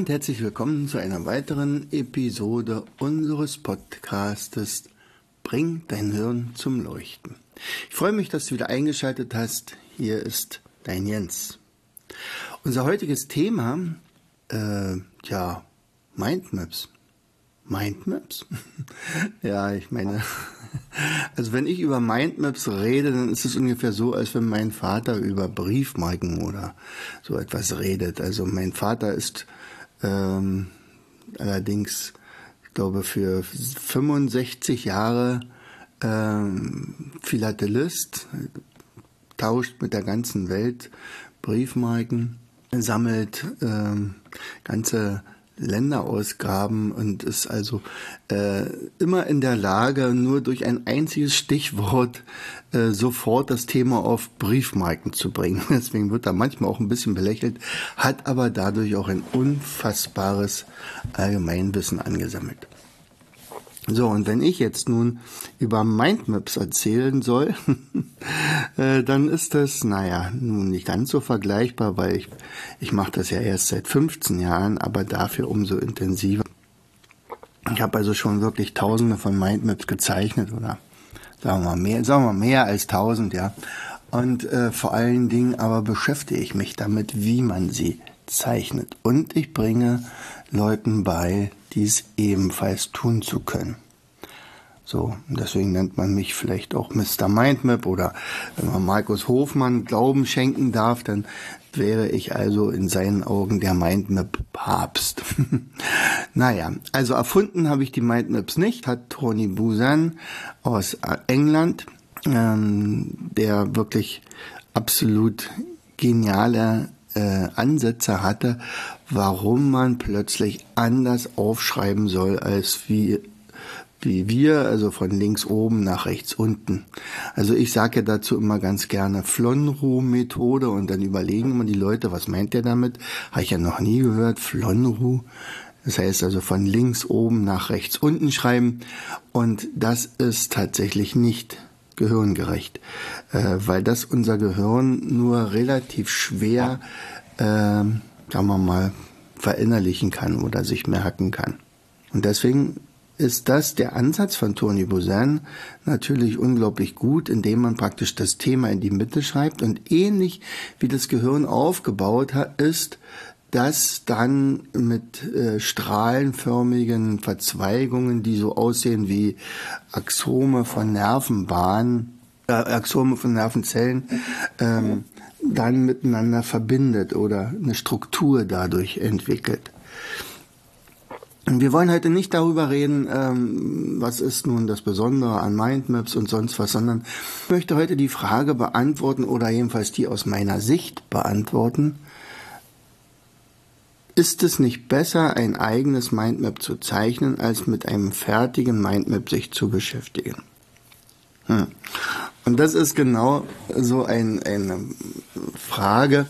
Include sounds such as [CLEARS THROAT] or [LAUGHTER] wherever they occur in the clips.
Und herzlich willkommen zu einer weiteren Episode unseres Podcastes Bring dein Hirn zum Leuchten. Ich freue mich, dass du wieder eingeschaltet hast. Hier ist dein Jens. Unser heutiges Thema, äh, ja, Mindmaps. Mindmaps? [LAUGHS] ja, ich meine, [LAUGHS] also wenn ich über Mindmaps rede, dann ist es ungefähr so, als wenn mein Vater über Briefmarken oder so etwas redet. Also mein Vater ist ähm, allerdings, ich glaube, für 65 Jahre ähm, Philatelist, tauscht mit der ganzen Welt Briefmarken, sammelt ähm, ganze Länderausgaben und ist also äh, immer in der Lage, nur durch ein einziges Stichwort äh, sofort das Thema auf Briefmarken zu bringen. [LAUGHS] Deswegen wird er manchmal auch ein bisschen belächelt, hat aber dadurch auch ein unfassbares Allgemeinwissen angesammelt. So, und wenn ich jetzt nun über Mindmaps erzählen soll, [LAUGHS] äh, dann ist das, naja, nun nicht ganz so vergleichbar, weil ich, ich mache das ja erst seit 15 Jahren, aber dafür umso intensiver. Ich habe also schon wirklich tausende von Mindmaps gezeichnet oder sagen wir mehr, sagen wir mehr als tausend, ja. Und äh, vor allen Dingen aber beschäftige ich mich damit, wie man sie zeichnet. Und ich bringe Leuten bei, dies ebenfalls tun zu können. So, deswegen nennt man mich vielleicht auch Mr. Mindmap oder wenn man Markus Hofmann Glauben schenken darf, dann wäre ich also in seinen Augen der Mindmap-Papst. [LAUGHS] naja, also erfunden habe ich die Mindmaps nicht, hat Tony Busan aus England, ähm, der wirklich absolut geniale äh, Ansätze hatte, warum man plötzlich anders aufschreiben soll, als wie wie wir, also von links oben nach rechts unten. Also ich sage ja dazu immer ganz gerne Flonru-Methode und dann überlegen immer die Leute, was meint der damit? Habe ich ja noch nie gehört, Flonru. Das heißt also von links oben nach rechts unten schreiben und das ist tatsächlich nicht gehirngerecht, äh, weil das unser Gehirn nur relativ schwer, äh, sagen wir mal, verinnerlichen kann oder sich merken kann. Und deswegen ist das der Ansatz von Tony Buzan natürlich unglaublich gut, indem man praktisch das Thema in die Mitte schreibt und ähnlich wie das Gehirn aufgebaut ist, das dann mit äh, strahlenförmigen Verzweigungen, die so aussehen wie Axome von Nervenbahnen, äh, Axome von Nervenzellen, ähm, dann miteinander verbindet oder eine Struktur dadurch entwickelt. Wir wollen heute nicht darüber reden, ähm, was ist nun das Besondere an Mindmaps und sonst was, sondern ich möchte heute die Frage beantworten oder jedenfalls die aus meiner Sicht beantworten, ist es nicht besser, ein eigenes Mindmap zu zeichnen, als mit einem fertigen Mindmap sich zu beschäftigen? Hm. Und das ist genau so ein, eine Frage,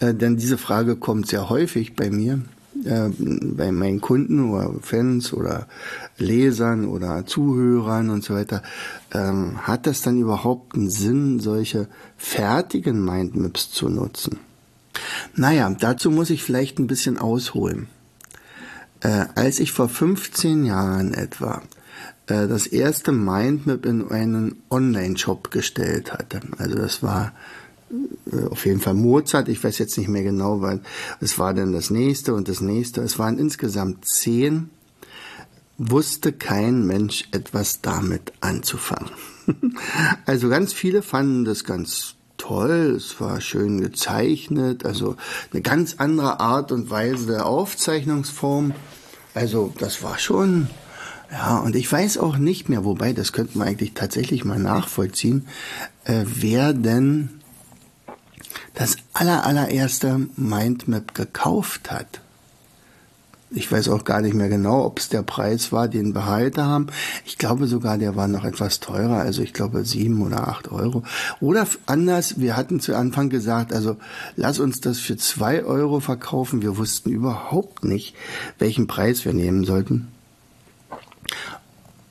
äh, denn diese Frage kommt sehr häufig bei mir, äh, bei meinen Kunden oder Fans oder Lesern oder Zuhörern und so weiter. Ähm, hat das dann überhaupt einen Sinn, solche fertigen Mindmaps zu nutzen? Naja, dazu muss ich vielleicht ein bisschen ausholen. Äh, als ich vor 15 Jahren etwa äh, das erste Mindmap in einen Online-Shop gestellt hatte, also das war äh, auf jeden Fall Mozart, ich weiß jetzt nicht mehr genau, weil es war dann das nächste und das nächste, es waren insgesamt zehn, wusste kein Mensch etwas damit anzufangen. [LAUGHS] also ganz viele fanden das ganz toll, es war schön gezeichnet, also eine ganz andere Art und Weise der Aufzeichnungsform. Also das war schon, ja, und ich weiß auch nicht mehr, wobei, das könnte man eigentlich tatsächlich mal nachvollziehen, äh, wer denn das aller, allererste Mindmap gekauft hat. Ich weiß auch gar nicht mehr genau, ob es der Preis war, den wir heute haben. Ich glaube sogar, der war noch etwas teurer. Also ich glaube sieben oder acht Euro. Oder anders, wir hatten zu Anfang gesagt, also lass uns das für zwei Euro verkaufen. Wir wussten überhaupt nicht, welchen Preis wir nehmen sollten.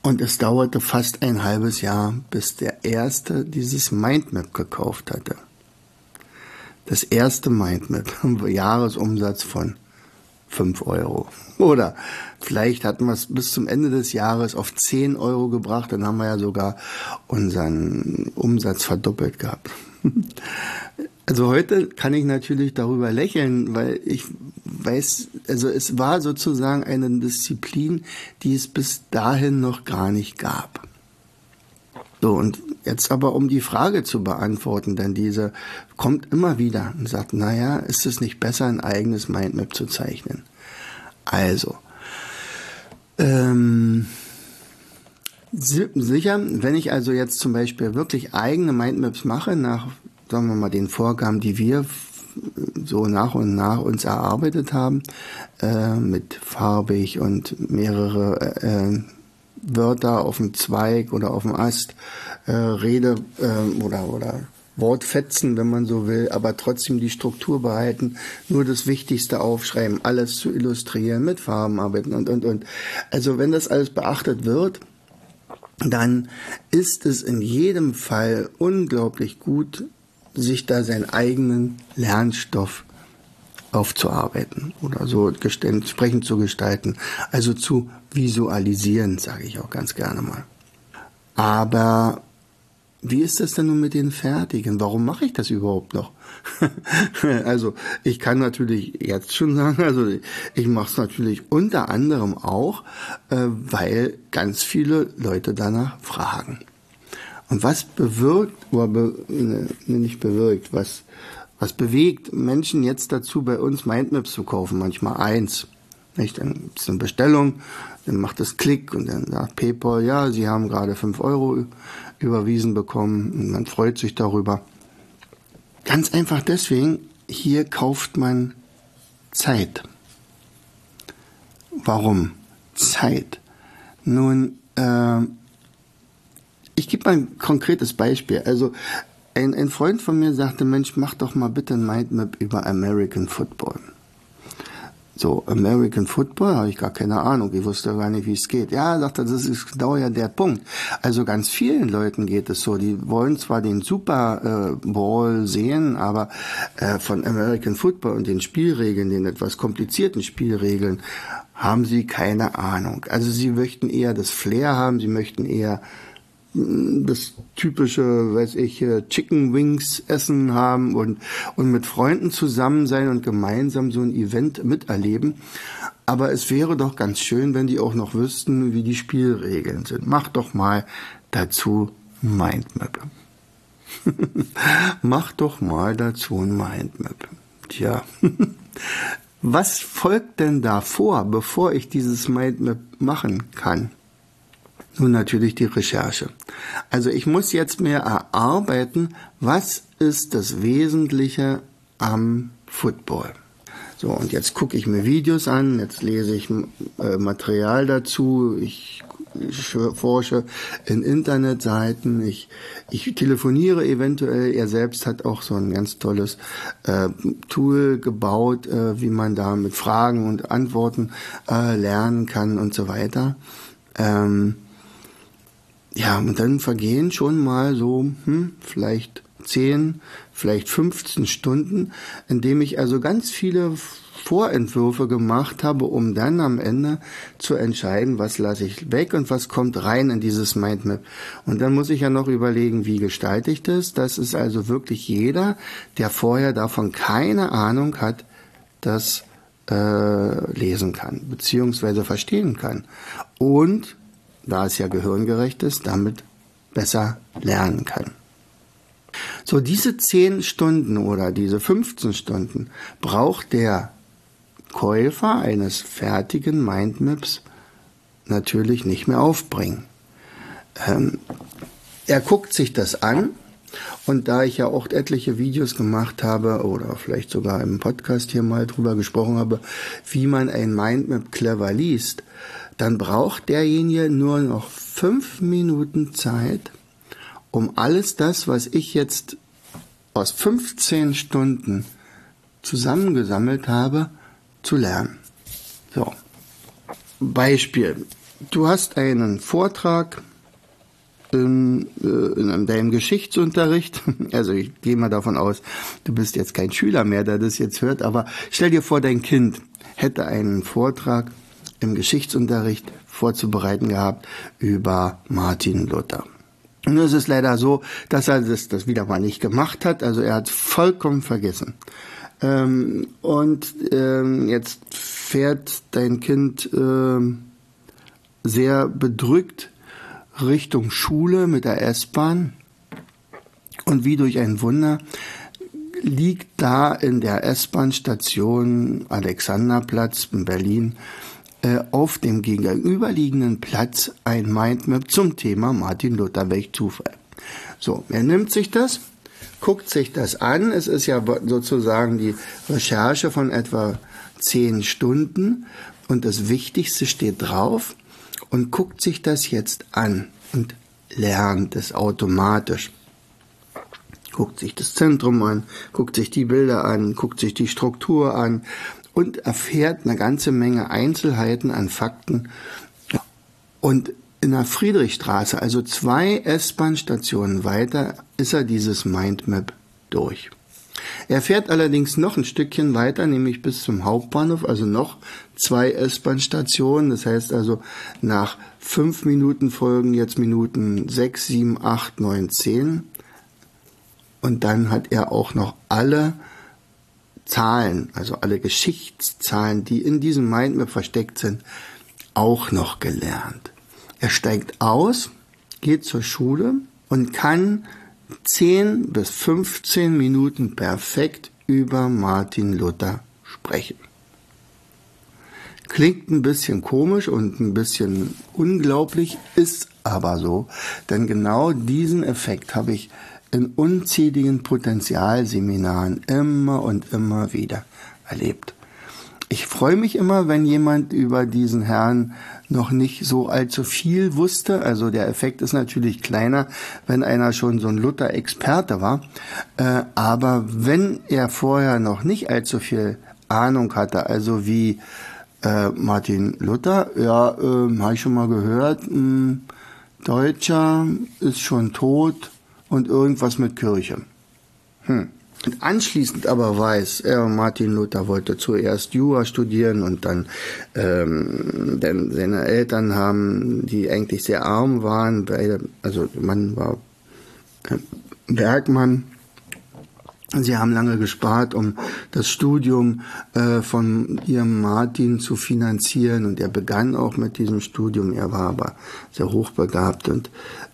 Und es dauerte fast ein halbes Jahr, bis der Erste dieses Mindmap gekauft hatte. Das erste Mindmap, [LAUGHS] Jahresumsatz von 5 Euro. Oder vielleicht hatten wir es bis zum Ende des Jahres auf 10 Euro gebracht, dann haben wir ja sogar unseren Umsatz verdoppelt gehabt. [LAUGHS] Also heute kann ich natürlich darüber lächeln, weil ich weiß, also es war sozusagen eine Disziplin, die es bis dahin noch gar nicht gab. So, und jetzt aber um die Frage zu beantworten, denn diese kommt immer wieder und sagt, naja, ist es nicht besser, ein eigenes Mindmap zu zeichnen? Also, ähm, sicher, wenn ich also jetzt zum Beispiel wirklich eigene Mindmaps mache, nach, sagen wir mal, den Vorgaben, die wir so nach und nach uns erarbeitet haben, äh, mit farbig und mehrere äh, Wörter auf dem Zweig oder auf dem Ast, äh, Rede äh, oder, oder Wortfetzen, wenn man so will, aber trotzdem die Struktur behalten, nur das Wichtigste aufschreiben, alles zu illustrieren, mit Farben arbeiten und, und, und. Also wenn das alles beachtet wird, dann ist es in jedem Fall unglaublich gut, sich da seinen eigenen Lernstoff aufzuarbeiten oder so entsprechend zu gestalten, also zu visualisieren, sage ich auch ganz gerne mal. Aber wie ist das denn nun mit den Fertigen? Warum mache ich das überhaupt noch? [LAUGHS] also ich kann natürlich jetzt schon sagen, also ich mache es natürlich unter anderem auch, äh, weil ganz viele Leute danach fragen. Und was bewirkt, oder be, ne, nicht bewirkt, was, was bewegt Menschen jetzt dazu, bei uns Mindmaps zu kaufen? Manchmal eins. Nicht? Dann gibt es eine Bestellung, dann macht es Klick und dann sagt PayPal, ja, Sie haben gerade fünf Euro überwiesen bekommen und man freut sich darüber. Ganz einfach deswegen, hier kauft man Zeit. Warum? Zeit. Nun, äh, ich gebe mal ein konkretes Beispiel. Also ein, ein Freund von mir sagte, Mensch, mach doch mal bitte ein Mindmap über American Football. So, American Football habe ich gar keine Ahnung. Ich wusste gar nicht, wie es geht. Ja, sagt er, das ist genau ja der Punkt. Also ganz vielen Leuten geht es so. Die wollen zwar den Super äh, Bowl sehen, aber äh, von American Football und den Spielregeln, den etwas komplizierten Spielregeln, haben sie keine Ahnung. Also sie möchten eher das Flair haben, sie möchten eher das typische, weiß ich, Chicken Wings essen haben und, und mit Freunden zusammen sein und gemeinsam so ein Event miterleben. Aber es wäre doch ganz schön, wenn die auch noch wüssten, wie die Spielregeln sind. Mach doch mal dazu Mindmap. [LAUGHS] Mach doch mal dazu ein Mindmap. Tja. [LAUGHS] Was folgt denn davor, bevor ich dieses Mindmap machen kann? Nun natürlich die Recherche. Also ich muss jetzt mir erarbeiten, was ist das Wesentliche am Football. So, und jetzt gucke ich mir Videos an, jetzt lese ich äh, Material dazu, ich, ich forsche in Internetseiten, ich, ich telefoniere eventuell. Er selbst hat auch so ein ganz tolles äh, Tool gebaut, äh, wie man da mit Fragen und Antworten äh, lernen kann und so weiter. Ähm, ja, und dann vergehen schon mal so, hm, vielleicht 10, vielleicht 15 Stunden, indem ich also ganz viele Vorentwürfe gemacht habe, um dann am Ende zu entscheiden, was lasse ich weg und was kommt rein in dieses Mindmap. Und dann muss ich ja noch überlegen, wie gestalte ich das. Das ist also wirklich jeder, der vorher davon keine Ahnung hat, das äh, lesen kann, beziehungsweise verstehen kann. Und da es ja gehirngerecht ist, damit besser lernen kann. So, diese 10 Stunden oder diese 15 Stunden braucht der Käufer eines fertigen Mindmaps natürlich nicht mehr aufbringen. Ähm, er guckt sich das an, Und da ich ja auch etliche Videos gemacht habe oder vielleicht sogar im Podcast hier mal drüber gesprochen habe, wie man ein Mindmap clever liest, dann braucht derjenige nur noch fünf Minuten Zeit, um alles das, was ich jetzt aus 15 Stunden zusammengesammelt habe, zu lernen. So. Beispiel. Du hast einen Vortrag in, äh, in deinem Geschichtsunterricht. [LAUGHS] Also ich gehe mal davon aus, du bist jetzt kein Schüler mehr, der das jetzt hört, aber stell dir vor, dein Kind hätte einen Vortrag im Geschichtsunterricht vorzubereiten gehabt über Martin Luther. Und es leider so, dass er das, das wieder mal nicht gemacht hat. Also er hat vollkommen vergessen. Ähm, und ähm, jetzt fährt dein Kind ähm, sehr bedrückt Richtung Schule mit der S-Bahn. Und wie durch ein Wunder liegt da in der S-Bahn-Station Alexanderplatz in Berlin auf dem gegenüberliegenden Platz ein Mindmap zum Thema Martin Luther. Welch Zufall. So, er nimmt sich das, guckt sich das an. Es ist ja sozusagen die Recherche von etwa zehn Stunden und das Wichtigste steht drauf und guckt sich das jetzt an und lernt es automatisch. Guckt sich das Zentrum an, guckt sich die Bilder an, guckt sich die Struktur an und erfährt eine ganze Menge Einzelheiten an Fakten. Und in der Friedrichstraße, also zwei S-Bahn-Stationen weiter, ist er dieses Mindmap durch. Er fährt allerdings noch ein Stückchen weiter, nämlich bis zum Hauptbahnhof, also noch zwei S-Bahn-Stationen. Das heißt also, nach fünf Minuten folgen jetzt Minuten sechs, sieben, acht, neun, zehn. Und dann hat er auch noch alle Zahlen, also alle Geschichtszahlen, die in diesem Mindmap versteckt sind, auch noch gelernt. Er steigt aus, geht zur Schule und kann 10 bis 15 Minuten perfekt über Martin Luther sprechen. Klingt ein bisschen komisch und ein bisschen unglaublich, ist aber so, denn genau diesen Effekt habe ich in unzähligen Potenzialseminaren immer und immer wieder erlebt. Ich freue mich immer, wenn jemand über diesen Herrn noch nicht so allzu viel wusste. Also der Effekt ist natürlich kleiner, wenn einer schon so ein Luther-Experte war. Äh, aber wenn er vorher noch nicht allzu viel Ahnung hatte, also wie äh, Martin Luther, ja, äh, habe ich schon mal gehört, hm, Deutscher ist schon tot, und irgendwas mit Kirche. Hm. Und anschließend aber weiß, er, Martin Luther wollte zuerst Jura studieren und dann, ähm, denn seine Eltern haben, die eigentlich sehr arm waren, beide, also Mann war Bergmann, Sie haben lange gespart, um das Studium äh, von ihrem Martin zu finanzieren und er begann auch mit diesem Studium. Er war aber sehr hochbegabt und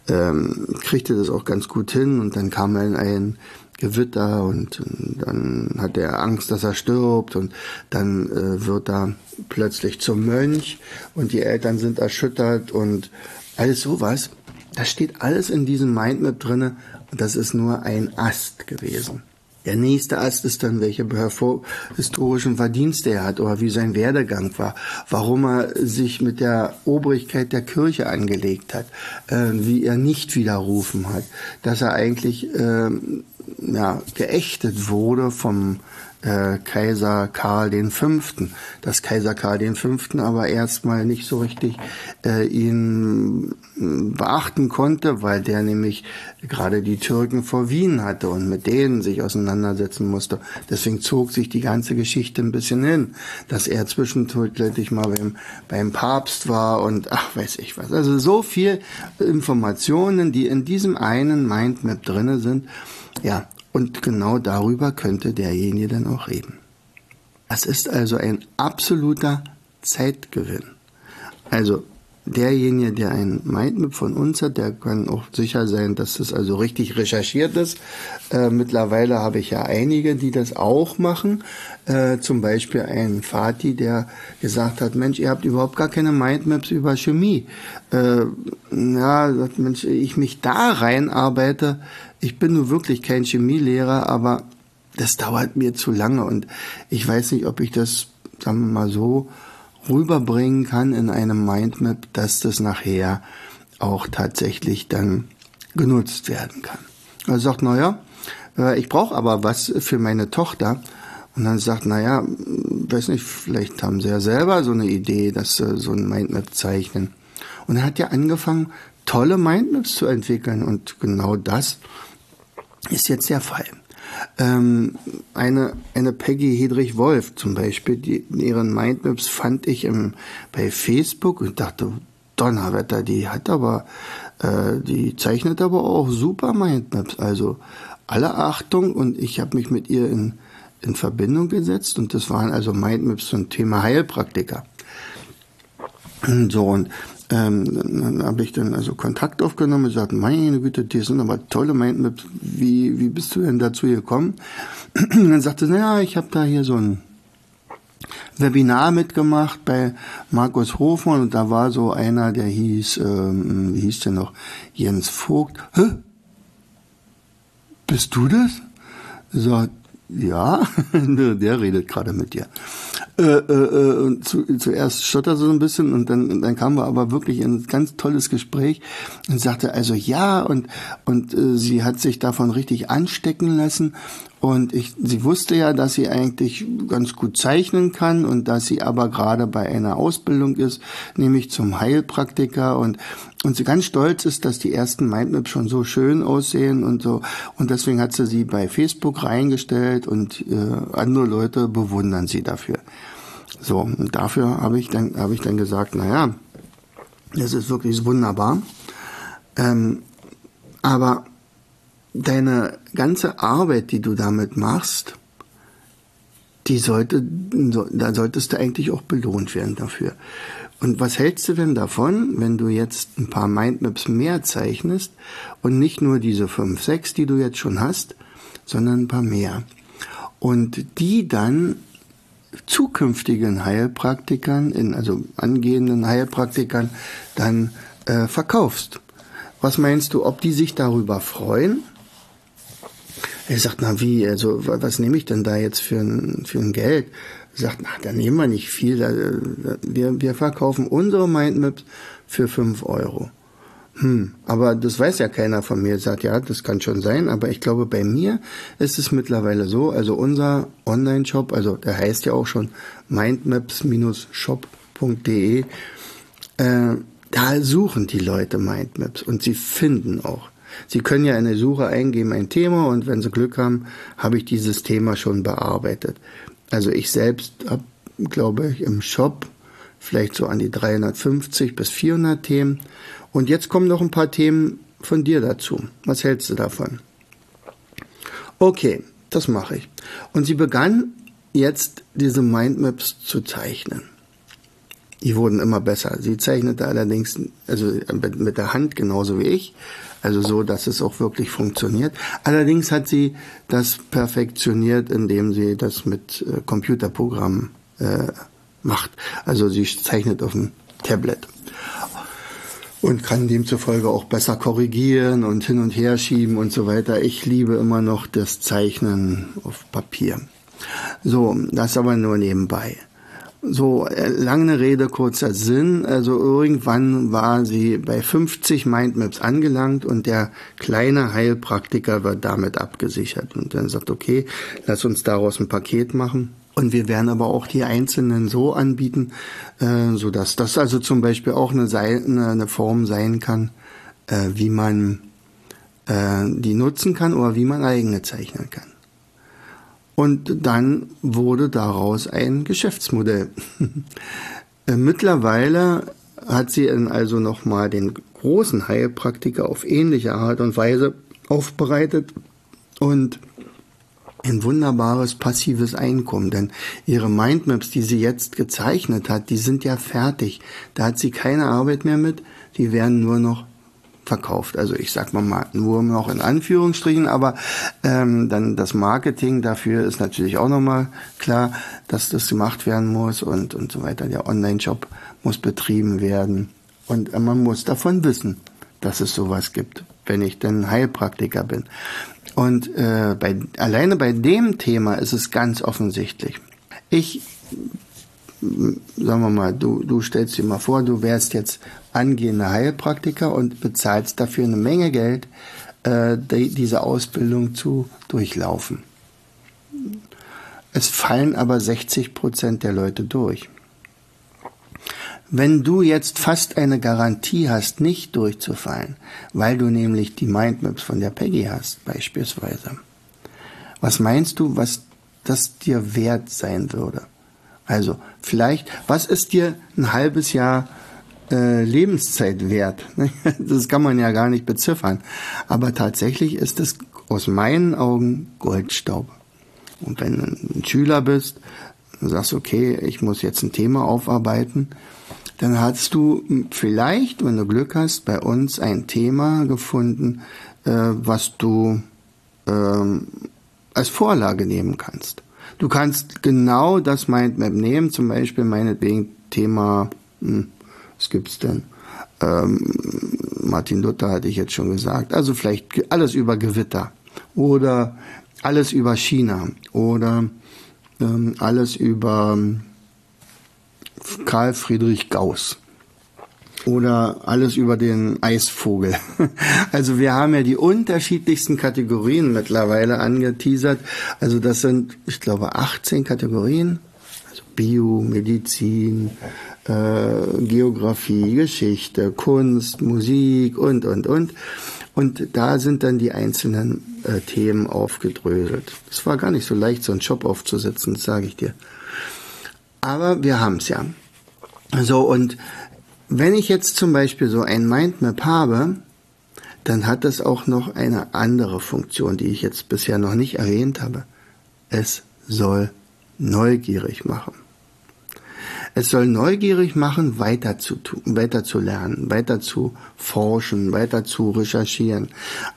ähm, kriegte das auch ganz gut hin und dann kam er in ein Gewitter und, und dann hat er Angst, dass er stirbt und dann äh, wird er plötzlich zum Mönch und die Eltern sind erschüttert und alles sowas. Das steht alles in diesem Mindmap drinne und das ist nur ein Ast gewesen. Der nächste Ast ist dann, welche historischen Verdienste er hat oder wie sein Werdegang war, warum er sich mit der Obrigkeit der Kirche angelegt hat, äh, wie er nicht widerrufen hat, dass er eigentlich äh, ja, geächtet wurde vom äh, Kaiser Karl V., dass Kaiser Karl V. aber erstmal nicht so richtig äh, ihn beachten konnte, weil der nämlich gerade die Türken vor Wien hatte und mit denen sich auseinandersetzen musste. Deswegen zog sich die ganze Geschichte ein bisschen hin, dass er zwischenzeitlich mal beim, beim Papst war und ach, weiß ich was. Also so viel Informationen, die in diesem einen Mindmap drinne sind. Ja, und genau darüber könnte derjenige dann auch reden. Es ist also ein absoluter Zeitgewinn. Also derjenige, der ein Mindmap von uns hat, der kann auch sicher sein, dass das also richtig recherchiert ist. Äh, mittlerweile habe ich ja einige, die das auch machen. Äh, zum Beispiel ein Vati, der gesagt hat, Mensch, ihr habt überhaupt gar keine Mindmaps über Chemie. Äh, ja, Mensch, ich mich da reinarbeite, ich bin nun wirklich kein Chemielehrer, aber das dauert mir zu lange und ich weiß nicht, ob ich das, sagen wir mal so, rüberbringen kann in einem Mindmap, dass das nachher auch tatsächlich dann genutzt werden kann. Er sagt, naja, äh, ich brauche aber was für meine Tochter. Und dann sagt, naja, weiß nicht, vielleicht haben sie ja selber so eine Idee, dass sie so ein Mindmap zeichnen. Und er hat ja angefangen, tolle Mindmaps zu entwickeln. Und genau das ist jetzt der Fall. Ähm, eine, eine Peggy Hedrich Wolf zum Beispiel, die, ihren Mindmaps fand ich im, bei Facebook und dachte, Donnerwetter, die hat aber, äh, die zeichnet aber auch super Mindmaps. Also alle Achtung und ich habe mich mit ihr in, in Verbindung gesetzt und das waren also Mindmaps zum Thema Heilpraktiker. So und ähm, dann habe ich dann also Kontakt aufgenommen und gesagt, meine Güte, die sind aber tolle Mindmaps. Wie, wie bist du denn dazu gekommen? Und [CLEARS THROAT] dann sagte sie, naja, ich habe da hier so ein Webinar mitgemacht bei Markus Hofmann und da war so einer, der hieß, ähm, wie hieß der noch, Jens Vogt. Hä? Bist du das? Sagt, ja, [LAUGHS] der redet gerade mit dir. Äh, äh, äh, zu, zuerst stotterte so ein bisschen und dann, dann kamen wir aber wirklich in ein ganz tolles Gespräch und sagte also ja und, und äh, sie hat sich davon richtig anstecken lassen und ich, sie wusste ja, dass sie eigentlich ganz gut zeichnen kann und dass sie aber gerade bei einer Ausbildung ist, nämlich zum Heilpraktiker und, und sie ganz stolz ist, dass die ersten Mindmaps schon so schön aussehen und so. Und deswegen hat sie sie bei Facebook reingestellt und äh, andere Leute bewundern sie dafür. So, und dafür habe ich dann, habe ich dann gesagt, naja, das ist wirklich wunderbar. Ähm, aber deine ganze Arbeit, die du damit machst, die sollte, da solltest du eigentlich auch belohnt werden dafür. Und was hältst du denn davon, wenn du jetzt ein paar Mindmaps mehr zeichnest und nicht nur diese fünf, sechs, die du jetzt schon hast, sondern ein paar mehr? Und die dann zukünftigen Heilpraktikern, in, also angehenden Heilpraktikern, dann äh, verkaufst. Was meinst du, ob die sich darüber freuen? Er sagt, na wie, also was nehme ich denn da jetzt für ein, für ein Geld? Er sagt, na, da nehmen wir nicht viel. wir, wir verkaufen unsere Mindmaps für fünf Euro. Hm, aber das weiß ja keiner von mir. Sagt, ja, das kann schon sein, aber ich glaube, bei mir ist es mittlerweile so, also unser Online-Shop, also der heißt ja auch schon mindmaps-shop.de, äh, da suchen die Leute Mindmaps und sie finden auch. Sie können ja in der Suche eingeben ein Thema und wenn Sie Glück haben, habe ich dieses Thema schon bearbeitet. Also ich selbst habe, glaube ich, im Shop vielleicht so an die 350 bis 400 Themen. Und jetzt kommen noch ein paar Themen von dir dazu. Was hältst du davon? Okay, das mache ich. Und sie begann jetzt diese Mindmaps zu zeichnen. Die wurden immer besser. Sie zeichnete allerdings, also mit der Hand genauso wie ich, also so, dass es auch wirklich funktioniert. Allerdings hat sie das perfektioniert, indem sie das mit äh, Computerprogrammen äh, macht. Also sie zeichnet auf dem Tablet und kann demzufolge auch besser korrigieren und hin und her schieben und so weiter. Ich liebe immer noch das Zeichnen auf Papier. So, das aber nur nebenbei. So, äh, lange Rede, kurzer Sinn. Also irgendwann war sie bei 50 Mindmaps angelangt und der kleine Heilpraktiker wird damit abgesichert. Und dann sagt, okay, lass uns daraus ein Paket machen. Und wir werden aber auch die einzelnen so anbieten, äh, so dass das also zum Beispiel auch eine, eine, eine Form sein kann, äh, wie man äh, die nutzen kann oder wie man eigene zeichnen kann. Und dann wurde daraus ein Geschäftsmodell. [LAUGHS] Äh, mittlerweile hat sie also nochmal den großen Heilpraktiker auf ähnliche Art und Weise aufbereitet und ein wunderbares passives Einkommen, denn ihre Mindmaps, die sie jetzt gezeichnet hat, die sind ja fertig. Da hat sie keine Arbeit mehr mit, die werden nur noch verkauft. Also ich sag mal, nur noch in Anführungsstrichen, aber ähm, dann das Marketing dafür ist natürlich auch nochmal klar, dass das gemacht werden muss und, und so weiter. Der Online-Shop muss betrieben werden und man muss davon wissen, dass es sowas gibt. wenn ich dann Heilpraktiker bin. Und äh, bei, alleine bei dem Thema ist es ganz offensichtlich. Ich, sagen wir mal, du, du stellst dir mal vor, du wärst jetzt angehender Heilpraktiker und bezahlst dafür eine Menge Geld, äh, die, diese Ausbildung zu durchlaufen. Es fallen aber 60 Prozent der Leute durch. Wenn du jetzt fast eine Garantie hast, nicht durchzufallen, weil du nämlich die Mindmaps von der Peggy hast, beispielsweise, was meinst du, was das dir wert sein würde? Also vielleicht, was ist dir ein halbes Jahr äh, Lebenszeit wert? [LAUGHS] Das kann man ja gar nicht beziffern. Aber tatsächlich ist es aus meinen Augen Goldstaub. Und wenn du ein Schüler bist, sagst, okay, ich muss jetzt ein Thema aufarbeiten, dann hast du vielleicht, wenn du Glück hast, bei uns ein Thema gefunden, äh, was du ähm, als Vorlage nehmen kannst. Du kannst genau das Mindmap nehmen, zum Beispiel meinetwegen Thema, hm, was gibt's denn? Ähm, Martin Luther hatte ich jetzt schon gesagt. Also vielleicht alles über Gewitter oder alles über China oder ähm, alles über Karl Friedrich Gauss oder alles über den Eisvogel. [LAUGHS] Also wir haben ja die unterschiedlichsten Kategorien mittlerweile angeteasert. Also das sind, ich glaube, 18 Kategorien. Also Bio, Medizin, äh, Geografie, Geschichte, Kunst, Musik und, und, und. Und da sind dann die einzelnen äh, Themen aufgedröselt. Es war gar nicht so leicht, so einen Job aufzusetzen, sage ich dir. Aber wir haben es ja. So, und wenn ich jetzt zum Beispiel so ein Mindmap habe, dann hat das auch noch eine andere Funktion, die ich jetzt bisher noch nicht erwähnt habe. Es soll neugierig machen. Es soll neugierig machen, weiter zu, tun, weiter zu lernen, weiter zu forschen, weiter zu recherchieren.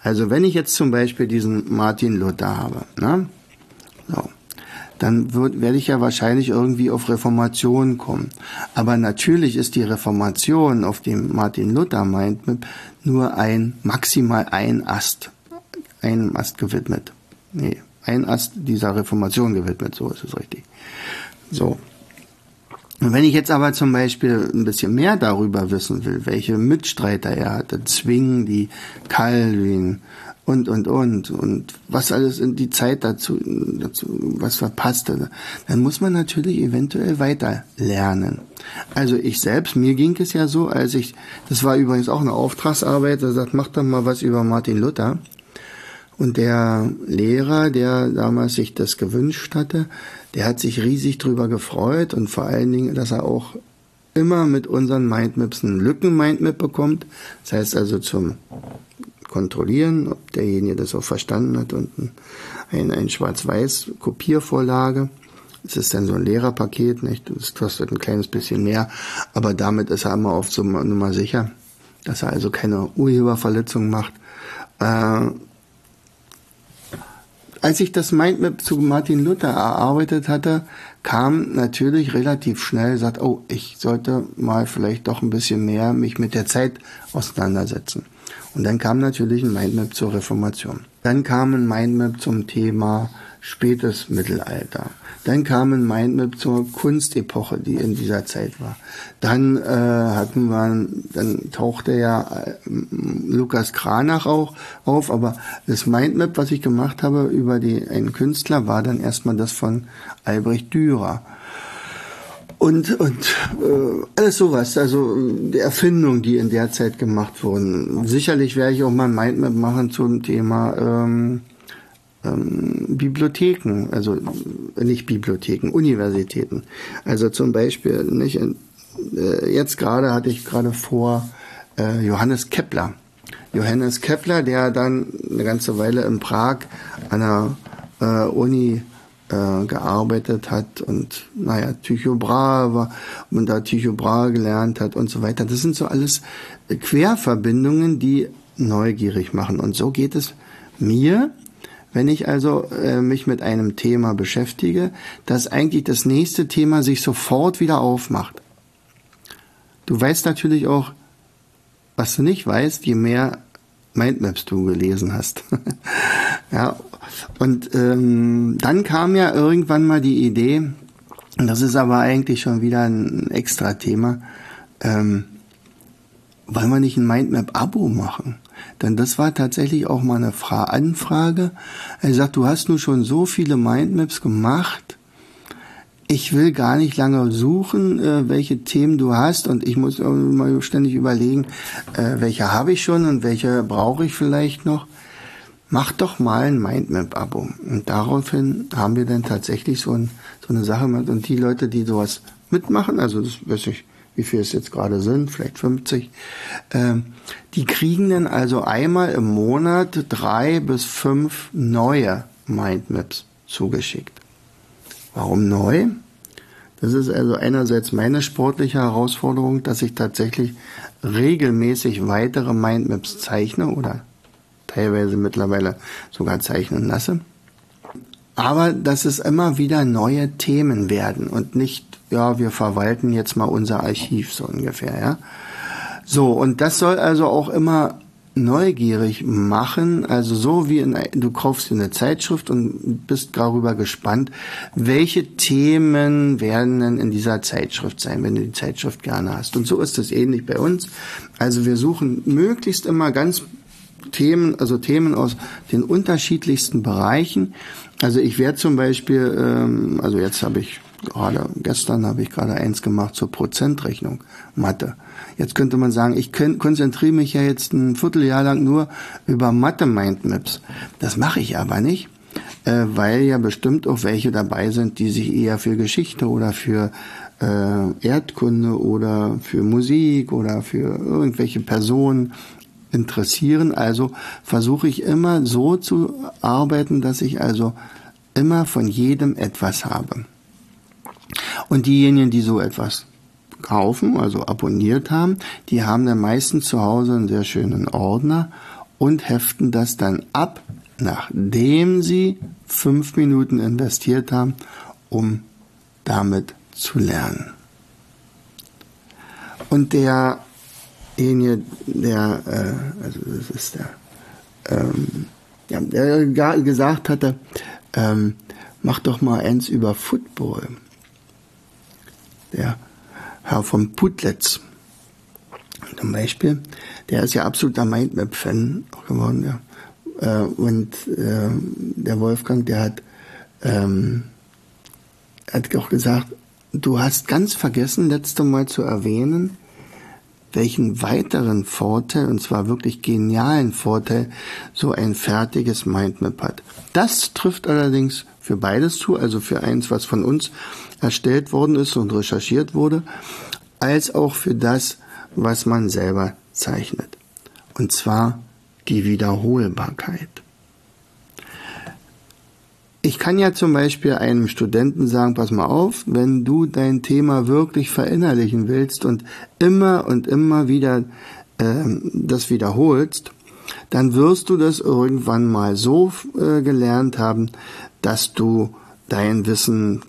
Also wenn ich jetzt zum Beispiel diesen Martin Luther habe, ne? so, dann wird, werde ich ja wahrscheinlich irgendwie auf Reformation kommen. Aber natürlich ist die Reformation, auf dem Martin Luther meint, nur ein, maximal ein Ast, ein Ast gewidmet. Nee, ein Ast dieser Reformation gewidmet, so ist es richtig. So. Und wenn ich jetzt aber zum Beispiel ein bisschen mehr darüber wissen will, welche Mitstreiter er hatte, Zwingli, Calvin, und, und, und, und was alles in die Zeit dazu, dazu was verpasste, dann muss man natürlich eventuell weiter lernen. Also ich selbst, mir ging es ja so, als ich, das war übrigens auch eine Auftragsarbeit, da sagt, mach doch mal was über Martin Luther. Und der Lehrer, der damals sich das gewünscht hatte, der hat sich riesig drüber gefreut und vor allen Dingen, dass er auch immer mit unseren Mindmaps einen Lücken-Mindmap bekommt. Das heißt also zum kontrollieren, ob derjenige das auch verstanden hat und ein, ein schwarz-weiß Kopiervorlage. Es ist dann so ein Lehrerpaket, nicht? Das kostet ein kleines bisschen mehr, aber damit ist er immer auf so Nummer sicher, dass er also keine Urheberverletzung macht. Äh, als ich das Mindmap zu Martin Luther erarbeitet hatte, kam natürlich relativ schnell, sagt, oh, ich sollte mal vielleicht doch ein bisschen mehr mich mit der Zeit auseinandersetzen. Und dann kam natürlich ein Mindmap zur Reformation. Dann kam ein Mindmap zum Thema spätes Mittelalter. Dann kam ein Mindmap zur Kunstepoche, die in dieser Zeit war. Dann äh, hatten wir, dann tauchte ja äh, Lukas Kranach auch auf, aber das Mindmap, was ich gemacht habe über die, einen Künstler, war dann erstmal das von Albrecht Dürer und, und äh, alles sowas, also die Erfindungen, die in der Zeit gemacht wurden. Sicherlich werde ich auch mal ein Mindmap machen zum Thema ähm, ähm, Bibliotheken, also nicht Bibliotheken, Universitäten. Also zum Beispiel, nicht, äh, jetzt gerade hatte ich gerade vor äh, Johannes Kepler. Johannes Kepler, der dann eine ganze Weile in Prag an der äh, Uni äh, gearbeitet hat und naja, Tycho Brahe war und da Tycho Brahe gelernt hat und so weiter. Das sind so alles Querverbindungen, die neugierig machen. Und so geht es mir, wenn ich also äh, mich mit einem Thema beschäftige, dass eigentlich das nächste Thema sich sofort wieder aufmacht. Du weißt natürlich auch, was du nicht weißt, je mehr Mindmaps du gelesen hast. [LAUGHS] ja, und ähm, dann kam ja irgendwann mal die Idee, das ist aber eigentlich schon wieder ein extra Thema, ähm, wollen wir nicht ein Mindmap-Abo machen? Denn das war tatsächlich auch mal eine Fra Anfrage. Er sagt, du hast nun schon so viele Mindmaps gemacht, ich will gar nicht lange suchen, äh, welche Themen du hast und ich muss mal ständig überlegen, äh, welche habe ich schon und welche brauche ich vielleicht noch. Mach doch mal ein Mindmap-Abo. Und daraufhin haben wir dann tatsächlich so, ein, so eine Sache mit. Und die Leute, die sowas mitmachen, also das weiß ich, wie viel es jetzt gerade sind, vielleicht 50, äh, die kriegen dann also einmal im Monat drei bis fünf neue Mindmaps zugeschickt. Warum neu? Das ist also einerseits meine sportliche Herausforderung, dass ich tatsächlich regelmäßig weitere Mindmaps zeichne oder teilweise mittlerweile sogar zeichnen lasse. Aber dass es immer wieder neue Themen werden und nicht, ja, wir verwalten jetzt mal unser Archiv so ungefähr, ja. So, und das soll also auch immer neugierig machen, also so wie in, du kaufst dir eine Zeitschrift und bist darüber gespannt, welche Themen werden denn in dieser Zeitschrift sein, wenn du die Zeitschrift gerne hast. Und so ist es ähnlich bei uns. Also wir suchen möglichst immer ganz Themen, also Themen aus den unterschiedlichsten Bereichen. Also ich werde zum Beispiel, ähm, also jetzt habe ich gerade, gestern habe ich gerade eins gemacht zur Prozentrechnung, Mathe. Jetzt könnte man sagen, ich konzentriere mich ja jetzt ein Vierteljahr lang nur über Mathe-Mindmaps. Das mache ich aber nicht, äh, weil ja bestimmt auch welche dabei sind, die sich eher für Geschichte oder für äh, Erdkunde oder für Musik oder für irgendwelche Personen interessieren. Also versuche ich immer so zu arbeiten, dass ich also immer von jedem etwas habe. Und diejenigen, die so etwas kaufen, also abonniert haben, die haben dann meistens zu Hause einen sehr schönen Ordner und heften das dann ab, nachdem sie fünf Minuten investiert haben, um damit zu lernen. Und derjenige, der, äh, also das ist der, ähm, ja, der gesagt hatte, ähm, mach doch mal eins über Football. Der Herr von Putlitz zum Beispiel, der ist ja absoluter Mindmap-Fan geworden. Ja. Äh, und äh, der Wolfgang, der hat, ähm, hat auch gesagt, du hast ganz vergessen, letzte Mal zu erwähnen, welchen weiteren Vorteil, und zwar wirklich genialen Vorteil, so ein fertiges Mindmap hat. Das trifft allerdings für beides zu, also für eins, was von uns erstellt worden ist und recherchiert wurde, als auch für das, was man selber zeichnet. Und zwar die Wiederholbarkeit. Ich kann ja zum Beispiel einem Studenten sagen, pass mal auf, wenn du dein Thema wirklich verinnerlichen willst und immer und immer wieder äh, das wiederholst, dann wirst du das irgendwann mal so äh, gelernt haben, dass du dein Wissen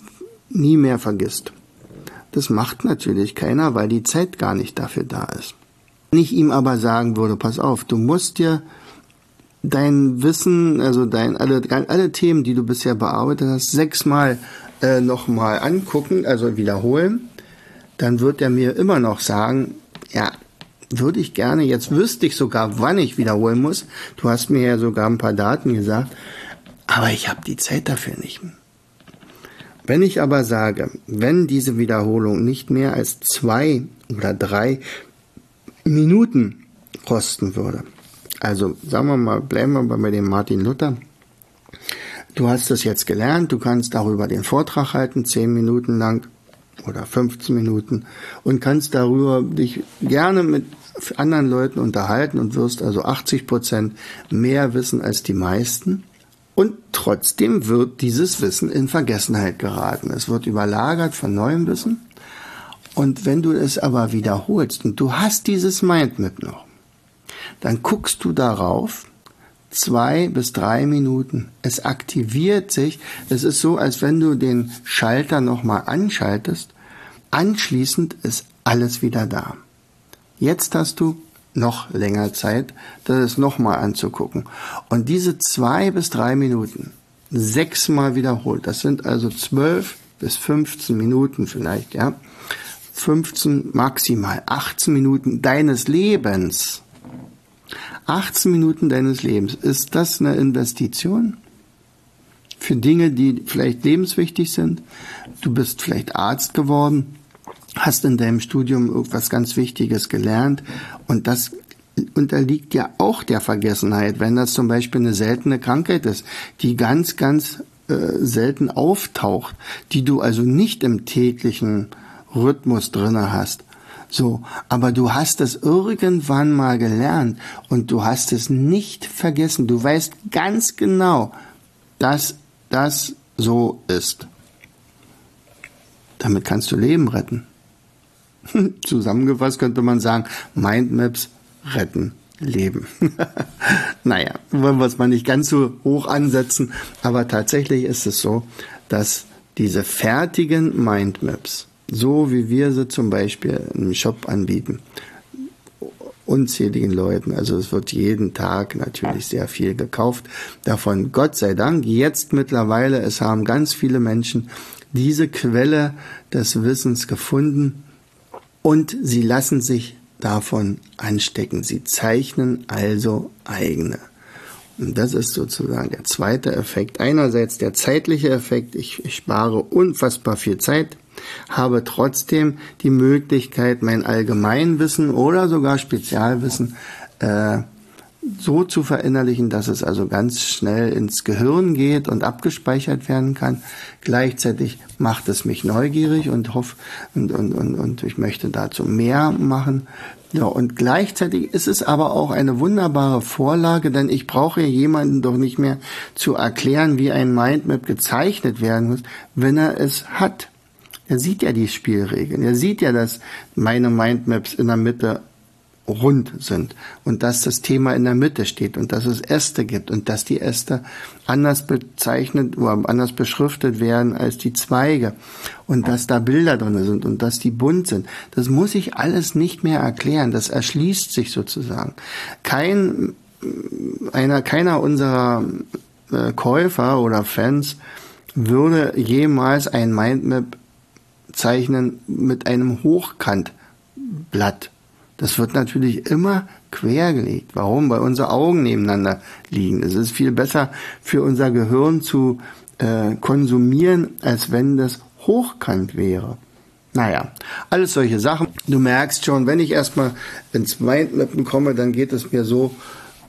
nie mehr vergisst. Das macht natürlich keiner, weil die Zeit gar nicht dafür da ist. Wenn ich ihm aber sagen würde, pass auf, du musst dir dein Wissen, also dein, alle, alle Themen, die du bisher bearbeitet hast, sechsmal äh, nochmal angucken, also wiederholen, dann wird er mir immer noch sagen, ja, würde ich gerne, jetzt wüsste ich sogar, wann ich wiederholen muss. Du hast mir ja sogar ein paar Daten gesagt, aber ich habe die Zeit dafür nicht. Wenn ich aber sage, wenn diese Wiederholung nicht mehr als zwei oder drei Minuten kosten würde, also sagen wir mal, bleiben wir bei dem Martin Luther. Du hast das jetzt gelernt, du kannst darüber den Vortrag halten, zehn Minuten lang oder 15 Minuten und kannst darüber dich gerne mit anderen Leuten unterhalten und wirst also 80 Prozent mehr wissen als die meisten. Und trotzdem wird dieses Wissen in Vergessenheit geraten. Es wird überlagert von neuem Wissen. Und wenn du es aber wiederholst und du hast dieses Mindmap noch, dann guckst du darauf zwei bis drei Minuten. Es aktiviert sich. Es ist so, als wenn du den Schalter nochmal anschaltest. Anschließend ist alles wieder da. Jetzt hast du noch länger Zeit, das nochmal anzugucken. Und diese zwei bis drei Minuten sechsmal wiederholt, das sind also zwölf bis 15 Minuten vielleicht, ja, 15 maximal 18 Minuten deines Lebens. 18 Minuten deines Lebens. Ist das eine Investition? Für Dinge, die vielleicht lebenswichtig sind. Du bist vielleicht Arzt geworden hast in deinem Studium irgendwas ganz Wichtiges gelernt und das unterliegt ja auch der Vergessenheit, wenn das zum Beispiel eine seltene Krankheit ist, die ganz, ganz äh, selten auftaucht, die du also nicht im täglichen Rhythmus drinne hast. So, aber du hast es irgendwann mal gelernt und du hast es nicht vergessen. Du weißt ganz genau, dass das so ist. Damit kannst du Leben retten. [LAUGHS] Zusammengefasst könnte man sagen, Mindmaps retten Leben. [LAUGHS] naja, wollen wir es mal nicht ganz so hoch ansetzen, aber tatsächlich ist es so, dass diese fertigen Mindmaps, so wie wir sie zum Beispiel im Shop anbieten, unzähligen Leuten. Also es wird jeden Tag natürlich sehr viel gekauft. Davon Gott sei Dank jetzt mittlerweile, es haben ganz viele Menschen diese Quelle des Wissens gefunden und sie lassen sich davon anstecken. Sie zeichnen also eigene. Und das ist sozusagen der zweite Effekt. Einerseits der zeitliche Effekt, ich, ich spare unfassbar viel Zeit, habe trotzdem die Möglichkeit, mein Allgemeinwissen oder sogar Spezialwissen äh, so zu verinnerlichen, dass es also ganz schnell ins Gehirn geht und abgespeichert werden kann. Gleichzeitig macht es mich neugierig und hoffe und, und, und, und ich möchte dazu mehr machen. Ja, und gleichzeitig ist es aber auch eine wunderbare Vorlage, denn ich brauche jemanden doch nicht mehr zu erklären, wie ein Mindmap gezeichnet werden muss, wenn er es hat. Er sieht ja die Spielregeln. Er sieht ja, dass meine Mindmaps in der Mitte rund sind und dass das Thema in der Mitte steht und dass es Äste gibt und dass die Äste anders bezeichnet oder anders beschriftet werden als die Zweige und dass da Bilder drin sind und dass die bunt sind. Das muss ich alles nicht mehr erklären. Das erschließt sich sozusagen. Kein einer, keiner unserer äh, Käufer oder Fans würde jemals ein Mindmap zeichnen mit einem Hochkantblatt das wird natürlich immer quergelegt. Warum? Weil unsere Augen nebeneinander liegen. Es ist viel besser für unser Gehirn zu äh, konsumieren, als wenn das hochkant wäre. Naja, alles solche Sachen. Du merkst schon, wenn ich erstmal ins Mindmappen komme, dann geht es mir so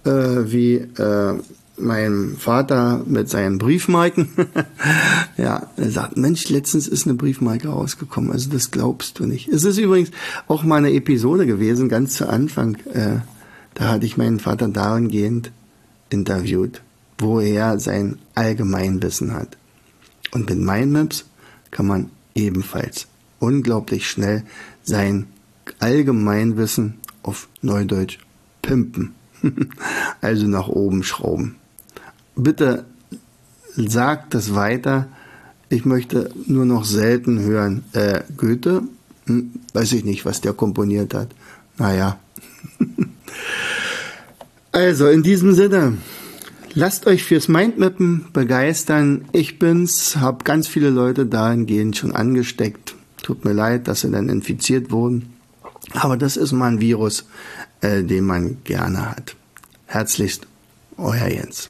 äh, wie äh, mein Vater mit seinen Briefmarken. [LAUGHS] ja, er sagt, Mensch, letztens ist eine Briefmarke rausgekommen. Also das glaubst du nicht. Es ist übrigens auch mal eine Episode gewesen, ganz zu Anfang. Äh, da hatte ich meinen Vater dahingehend interviewt, wo er sein Allgemeinwissen hat. Und mit Mindmaps kann man ebenfalls unglaublich schnell sein Allgemeinwissen auf Neudeutsch pimpen. [LAUGHS] also nach oben schrauben bitte sagt es weiter. Ich möchte nur noch selten hören. Äh, Goethe? Hm, weiß ich nicht, was der komponiert hat. Naja. [LAUGHS] also, in diesem Sinne, lasst euch fürs Mindmappen begeistern. Ich bin's, habe ganz viele Leute dahingehend schon angesteckt. Tut mir leid, dass sie dann infiziert wurden. Aber das ist mal ein Virus, äh, den man gerne hat. Herzlichst, euer Jens.